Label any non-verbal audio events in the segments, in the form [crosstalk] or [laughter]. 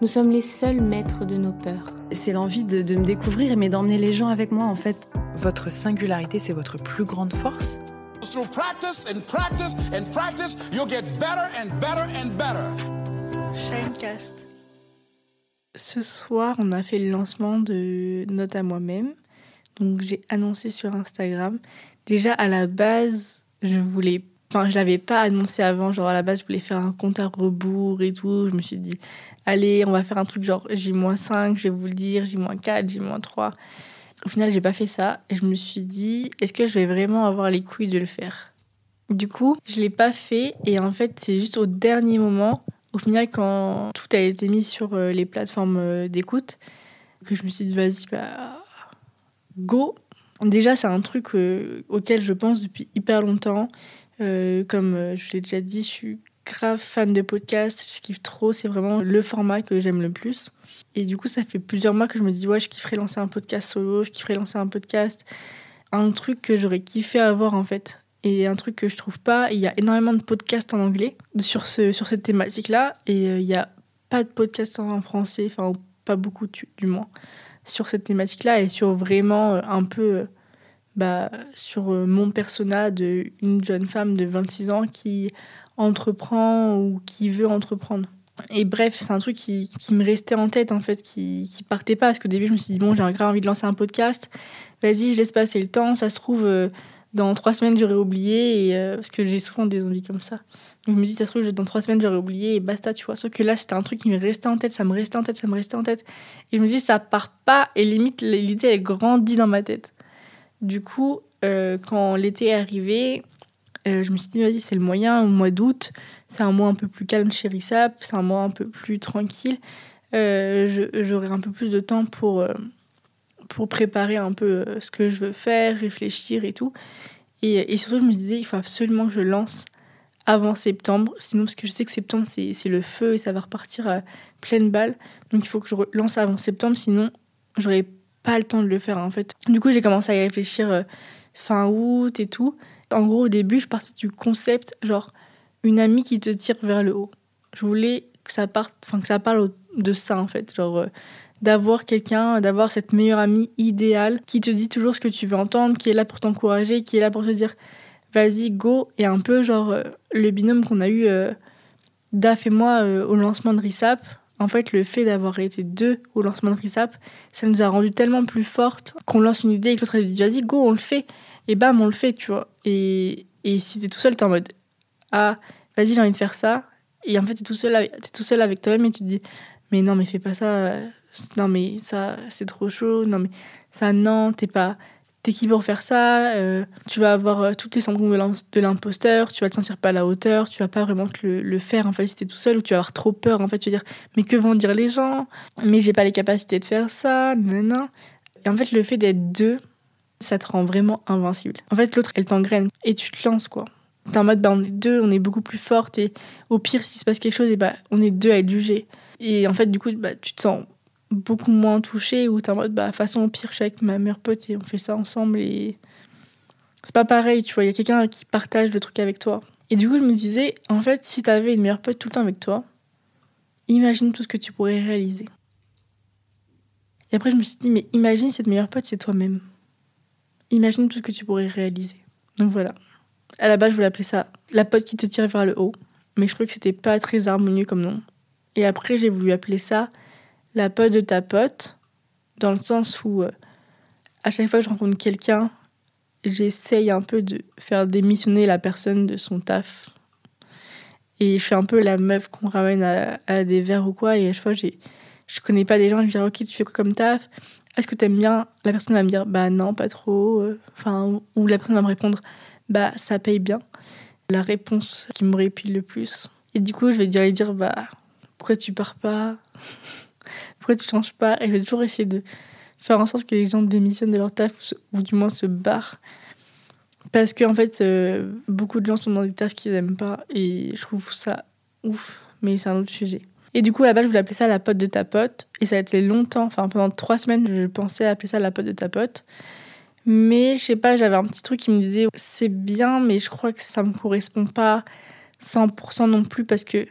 nous sommes les seuls maîtres de nos peurs. C'est l'envie de, de me découvrir, mais d'emmener les gens avec moi en fait. Votre singularité, c'est votre plus grande force? Through practice and practice and practice, you'll get better and better and better. Shinecast. Ce soir, on a fait le lancement de Note à moi-même. Donc j'ai annoncé sur Instagram. Déjà à la base, je voulais Enfin, je l'avais pas annoncé avant. Genre, à la base, je voulais faire un compte à rebours et tout. Je me suis dit, allez, on va faire un truc genre J-5, je vais vous le dire, J-4, J-3. Au final, j'ai pas fait ça. Et je me suis dit, est-ce que je vais vraiment avoir les couilles de le faire? Du coup, je l'ai pas fait. Et en fait, c'est juste au dernier moment, au final, quand tout a été mis sur euh, les plateformes euh, d'écoute, que je me suis dit, vas-y, bah, go. Déjà, c'est un truc euh, auquel je pense depuis hyper longtemps. Euh, comme euh, je l'ai déjà dit, je suis grave fan de podcast, je kiffe trop, c'est vraiment le format que j'aime le plus. Et du coup, ça fait plusieurs mois que je me dis, ouais, je kifferais lancer un podcast solo, je kifferais lancer un podcast. Un truc que j'aurais kiffé avoir en fait. Et un truc que je trouve pas, il y a énormément de podcasts en anglais sur, ce, sur cette thématique-là, et euh, il n'y a pas de podcast en français, enfin, pas beaucoup du, du moins, sur cette thématique-là, et sur vraiment un peu bah, sur euh, mon persona d'une jeune femme de 26 ans qui entreprend ou qui veut entreprendre. Et bref, c'est un truc qui, qui, me restait en tête, en fait, qui, qui partait pas. Parce qu'au début, je me suis dit, bon, j'ai grave envie de lancer un podcast. Vas-y, je laisse passer le temps. Ça se trouve, euh, dans trois semaines, j'aurais oublié. Et, euh, parce que j'ai souvent des envies comme ça. Donc, je me dis, ça se trouve, dans trois semaines, j'aurais oublié et basta, tu vois. Sauf que là, c'était un truc qui me restait en tête, ça me restait en tête, ça me restait en tête. Et je me dis, ça part pas. Et limite, l'idée, elle grandit dans ma tête. Du coup, euh, quand l'été est arrivé, euh, je me suis dit, vas-y, c'est le moyen, au mois d'août, c'est un mois un peu plus calme chez Rissap, c'est un mois un peu plus tranquille. Euh, J'aurai un peu plus de temps pour, pour préparer un peu ce que je veux faire, réfléchir et tout. Et, et, surtout, je me disais, il faut absolument que je lance avant septembre, sinon, parce que je sais que septembre, c'est le feu et ça va repartir à pleine balle. Donc, il faut que je lance avant septembre, sinon, j'aurai pas le temps de le faire en fait. Du coup, j'ai commencé à y réfléchir euh, fin août et tout. En gros, au début, je partais du concept genre une amie qui te tire vers le haut. Je voulais que ça parte, enfin que ça parle de ça en fait, genre euh, d'avoir quelqu'un, d'avoir cette meilleure amie idéale qui te dit toujours ce que tu veux entendre, qui est là pour t'encourager, qui est là pour te dire vas-y go et un peu genre euh, le binôme qu'on a eu euh, Daf et moi au lancement de Risap en fait, le fait d'avoir été deux au lancement de RISAP, ça nous a rendu tellement plus fortes qu'on lance une idée et que l'autre a dit vas-y, go, on le fait. Et bam, on le fait, tu vois. Et, et si t'es tout seul, t'es en mode ah, vas-y, j'ai envie de faire ça. Et en fait, t'es tout seul tout seul avec toi-même et tu te dis mais non, mais fais pas ça. Non, mais ça, c'est trop chaud. Non, mais ça, non, t'es pas t'es qui pour faire ça, euh, tu vas avoir euh, tous tes syndromes de l'imposteur, tu vas te sentir pas à la hauteur, tu vas pas vraiment le, faire en fait si t'es tout seul ou tu vas avoir trop peur en fait, tu vas dire mais que vont dire les gens, mais j'ai pas les capacités de faire ça, non Et en fait le fait d'être deux, ça te rend vraiment invincible. En fait l'autre elle t'engraine et tu te lances quoi. T'es en mode bah on est deux, on est beaucoup plus forte et au pire s'il se passe quelque chose et bah on est deux à être jugés. Et en fait du coup bah tu te sens beaucoup moins touché ou t'es en mode bah façon au pire je suis avec ma meilleure pote et on fait ça ensemble et c'est pas pareil tu vois. Il y a quelqu'un qui partage le truc avec toi. Et du coup je me disais en fait si t'avais une meilleure pote tout le temps avec toi imagine tout ce que tu pourrais réaliser. Et après je me suis dit mais imagine cette meilleure pote c'est toi-même. Imagine tout ce que tu pourrais réaliser. Donc voilà. À la base je voulais appeler ça la pote qui te tire vers le haut mais je trouvais que c'était pas très harmonieux comme nom. Et après j'ai voulu appeler ça la pote de ta pote, dans le sens où euh, à chaque fois que je rencontre quelqu'un, j'essaye un peu de faire démissionner la personne de son taf. Et je suis un peu la meuf qu'on ramène à, des verres ou quoi, et à chaque fois, je connais pas des gens, je dis ok, tu fais quoi comme taf? Est-ce que t'aimes bien? La personne va me dire bah non, pas trop. Enfin, ou la personne va me répondre bah ça paye bien. La réponse qui me répile le plus. Et du coup, je vais dire, dire bah pourquoi tu pars pas? Pourquoi tu changes pas Et je vais toujours essayer de faire en sorte que les gens démissionnent de leur taf ou du moins se barrent. Parce qu'en en fait, euh, beaucoup de gens sont dans des tafs qu'ils n'aiment pas et je trouve ça ouf, mais c'est un autre sujet. Et du coup, là-bas, je voulais appeler ça la pote de ta pote. Et ça a été longtemps, enfin pendant trois semaines, je pensais appeler ça la pote de ta pote. Mais je sais pas, j'avais un petit truc qui me disait c'est bien, mais je crois que ça me correspond pas 100% non plus parce que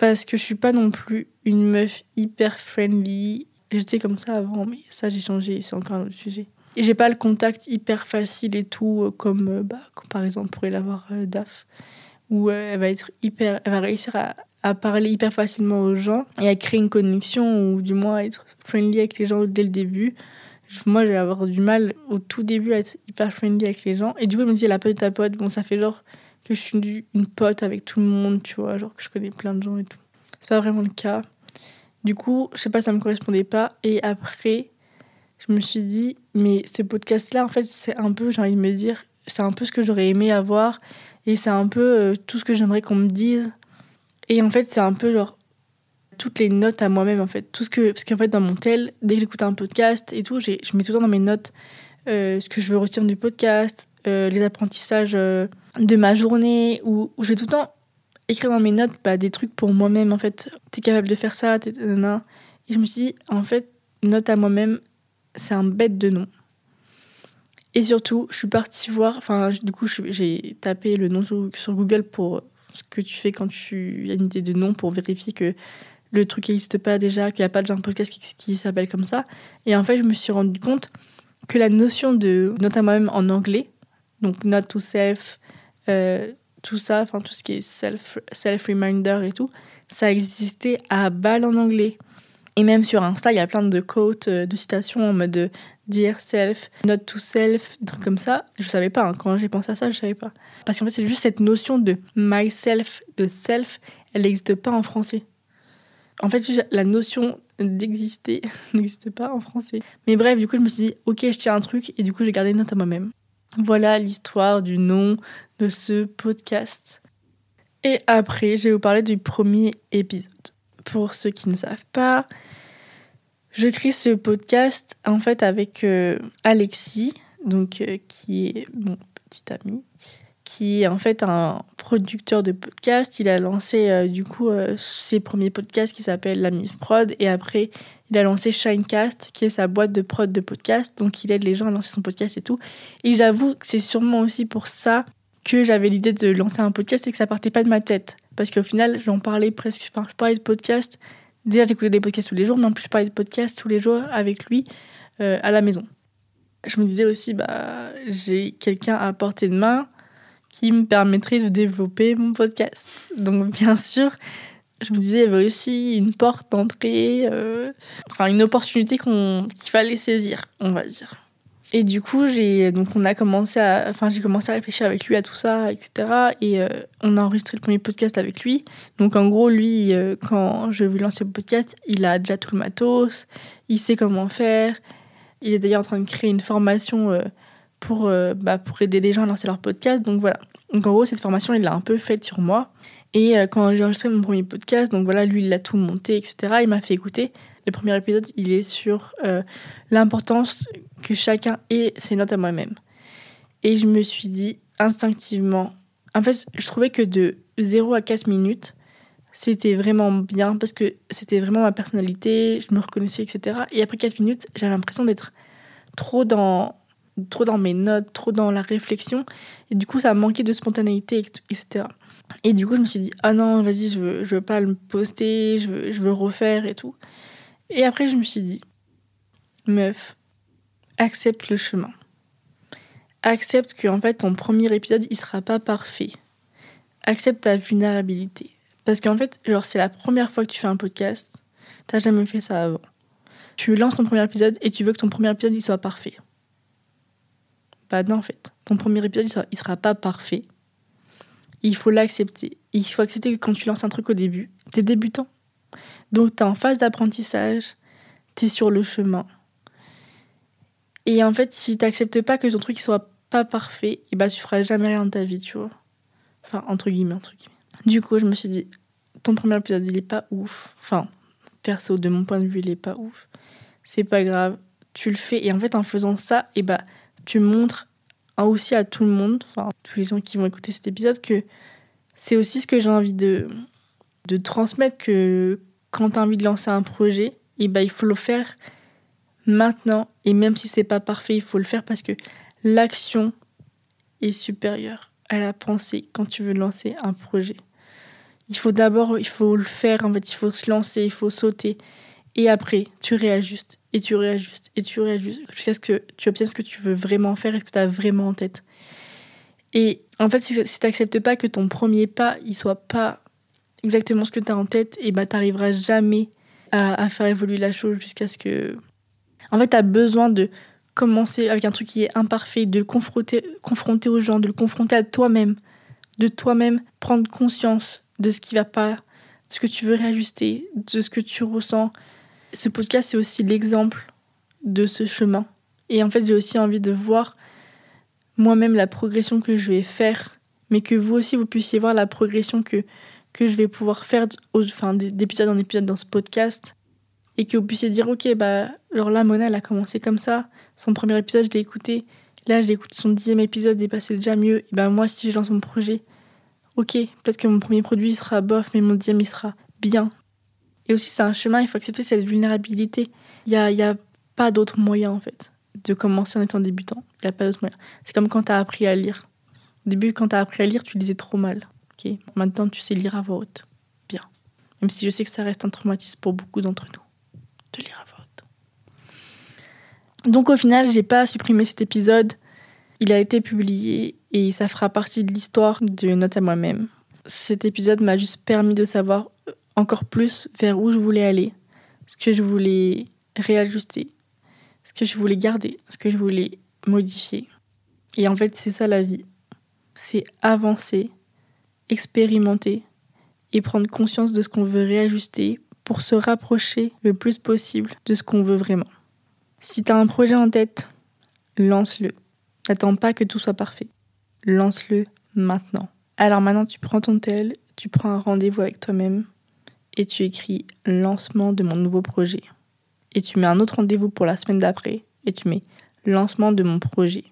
parce que je suis pas non plus une meuf hyper friendly. J'étais comme ça avant, mais ça j'ai changé, c'est encore un autre sujet. Et j'ai pas le contact hyper facile et tout, euh, comme, euh, bah, par exemple pourrait l'avoir euh, Daf, où elle va être hyper, elle va réussir à, à, parler hyper facilement aux gens et à créer une connexion ou du moins à être friendly avec les gens dès le début. Moi, je vais avoir du mal au tout début à être hyper friendly avec les gens. Et du coup, je me disais, la pote ta pote, bon, ça fait genre que je suis une pote avec tout le monde, tu vois, genre que je connais plein de gens et tout. C'est pas vraiment le cas. Du coup, je sais pas, ça me correspondait pas. Et après, je me suis dit, mais ce podcast-là, en fait, c'est un peu, j'ai envie de me dire, c'est un peu ce que j'aurais aimé avoir. Et c'est un peu euh, tout ce que j'aimerais qu'on me dise. Et en fait, c'est un peu genre toutes les notes à moi-même, en fait. Tout ce que, parce qu'en fait, dans mon tel, dès que j'écoute un podcast et tout, je mets tout le temps dans mes notes euh, ce que je veux retirer du podcast, euh, les apprentissages de ma journée, où, où je tout le temps écrire dans mes notes bah, des trucs pour moi-même, en fait. T'es capable de faire ça, t'es... Et je me suis dit, en fait, note à moi-même, c'est un bête de nom. Et surtout, je suis partie voir, enfin, du coup, j'ai tapé le nom sur, Google pour ce que tu fais quand tu as une idée de nom pour vérifier que le truc n'existe pas déjà, qu'il n'y a pas de genre podcast qui, qui s'appelle comme ça. Et en fait, je me suis rendu compte que la notion de note à moi-même en anglais, donc note to self, euh, tout ça, enfin tout ce qui est self, self reminder et tout, ça existait à balle en anglais. Et même sur Insta, il y a plein de quotes, euh, de citations en mode de dear self, not to self, trucs comme ça. Je savais pas, hein. quand j'ai pensé à ça, je savais pas. Parce qu'en fait, c'est juste cette notion de myself, de self, elle n'existe pas en français. En fait, la notion d'exister [laughs] n'existe pas en français. Mais bref, du coup, je me suis dit, ok, je tiens un truc, et du coup, j'ai gardé une note à moi-même. Voilà l'histoire du nom de ce podcast. Et après, je vais vous parler du premier épisode. Pour ceux qui ne savent pas, je crée ce podcast en fait avec euh, Alexis, donc euh, qui est mon petit ami, qui est en fait un producteur de podcast. Il a lancé euh, du coup ses premiers podcasts qui s'appellent La Mif Prod et après il a lancé Shinecast qui est sa boîte de prod de podcast. Donc il aide les gens à lancer son podcast et tout. Et j'avoue que c'est sûrement aussi pour ça que j'avais l'idée de lancer un podcast et que ça partait pas de ma tête. Parce qu'au final, j'en parlais presque. Enfin, je parlais de podcast. Déjà, j'écoutais des podcasts tous les jours, mais en plus, je parlais de podcast tous les jours avec lui euh, à la maison. Je me disais aussi, bah, j'ai quelqu'un à portée de main qui me permettrait de développer mon podcast. Donc, bien sûr, je me disais, il y avait aussi une porte d'entrée, euh, enfin, une opportunité qu'il fallait saisir, on va dire. Et du coup, j'ai donc on a commencé à, enfin j'ai commencé à réfléchir avec lui à tout ça, etc. Et euh, on a enregistré le premier podcast avec lui. Donc en gros, lui, euh, quand je vais lancer le podcast, il a déjà tout le matos, il sait comment faire. Il est d'ailleurs en train de créer une formation euh, pour bah, pour aider les gens à lancer leur podcast. Donc voilà. Donc en gros, cette formation, il l'a un peu faite sur moi. Et quand j'ai enregistré mon premier podcast, donc voilà, lui, il a tout monté, etc. Il m'a fait écouter. Le premier épisode, il est sur l'importance que chacun ait ses notes à moi-même. Et je me suis dit instinctivement, en fait, je trouvais que de 0 à 4 minutes, c'était vraiment bien parce que c'était vraiment ma personnalité, je me reconnaissais, etc. Et après 4 minutes, j'avais l'impression d'être trop dans, trop dans mes notes, trop dans la réflexion. Et du coup, ça manquait de spontanéité, etc. Et du coup, je me suis dit, ah non, vas-y, je veux, veux pas le poster, je veux refaire et tout. Et après, je me suis dit, meuf, accepte le chemin. Accepte que en fait ton premier épisode il sera pas parfait. Accepte ta vulnérabilité. Parce qu'en fait, genre c'est la première fois que tu fais un podcast, t'as jamais fait ça avant. Tu lances ton premier épisode et tu veux que ton premier épisode il soit parfait. Bah non en fait, ton premier épisode il sera, sera pas parfait. Il faut l'accepter. Il faut accepter que quand tu lances un truc au début, t'es débutant. Donc t'es en phase d'apprentissage, t'es sur le chemin et en fait, si t'acceptes pas que ton truc soit pas parfait, et bah tu feras jamais rien de ta vie, tu vois. Enfin, entre guillemets, entre guillemets. Du coup, je me suis dit, ton premier épisode, il est pas ouf. Enfin, perso, de mon point de vue, il est pas ouf. C'est pas grave, tu le fais. Et en fait, en faisant ça, et eh bah, tu montres aussi à tout le monde, enfin, tous les gens qui vont écouter cet épisode, que c'est aussi ce que j'ai envie de, de transmettre que quand tu as envie de lancer un projet, et eh bah, il faut le faire maintenant. Et même si c'est pas parfait, il faut le faire parce que l'action est supérieure à la pensée quand tu veux lancer un projet. Il faut d'abord, il faut le faire, en fait, il faut se lancer, il faut sauter. Et après, tu réajustes, et tu réajustes, et tu réajustes, jusqu'à ce que tu obtiennes ce que tu veux vraiment faire et ce que tu as vraiment en tête? Et en fait, si, tu n'acceptes pas que ton premier pas, il soit pas exactement ce que tu as en tête, et bah, tu n'arriveras jamais à, faire évoluer la chose jusqu'à ce que... En fait, tu as besoin de commencer avec un truc qui est imparfait, de le confronter, confronter aux gens, de le confronter à toi-même, de toi-même prendre conscience de ce qui va pas, de ce que tu veux réajuster, de ce que tu ressens. Ce podcast, c'est aussi l'exemple de ce chemin. Et en fait, j'ai aussi envie de voir moi-même la progression que je vais faire, mais que vous aussi, vous puissiez voir la progression que, que je vais pouvoir faire enfin, d'épisode en épisode dans ce podcast. Et que vous puissiez dire, ok, bah, alors là, Mona, elle a commencé comme ça. Son premier épisode, je l'ai écouté. Là, j'écoute son dixième épisode et bah, c'est déjà mieux. Et ben moi, si je lance mon projet, ok, peut-être que mon premier produit sera bof, mais mon deuxième il sera bien. Et aussi, c'est un chemin, il faut accepter cette vulnérabilité. Il n'y a, y a pas d'autre moyen en fait de commencer en étant débutant. Il n'y a pas d'autre moyen. C'est comme quand tu as appris à lire. Au début, quand tu as appris à lire, tu lisais trop mal. ok Maintenant, tu sais lire à voix haute. Bien. Même si je sais que ça reste un traumatisme pour beaucoup d'entre nous lire à. Donc au final, j'ai pas supprimé cet épisode. Il a été publié et ça fera partie de l'histoire de Note à moi-même. Cet épisode m'a juste permis de savoir encore plus vers où je voulais aller, ce que je voulais réajuster, ce que je voulais garder, ce que je voulais modifier. Et en fait, c'est ça la vie. C'est avancer, expérimenter et prendre conscience de ce qu'on veut réajuster pour se rapprocher le plus possible de ce qu'on veut vraiment. Si tu as un projet en tête, lance-le. N'attends pas que tout soit parfait. Lance-le maintenant. Alors maintenant, tu prends ton tel, tu prends un rendez-vous avec toi-même et tu écris lancement de mon nouveau projet. Et tu mets un autre rendez-vous pour la semaine d'après et tu mets lancement de mon projet.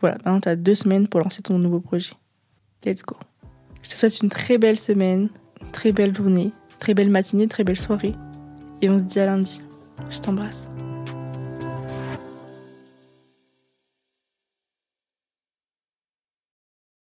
Voilà, maintenant tu as deux semaines pour lancer ton nouveau projet. Let's go. Je te souhaite une très belle semaine, très belle journée, très belle matinée, très belle soirée. Et on se dit à lundi. Je t'embrasse.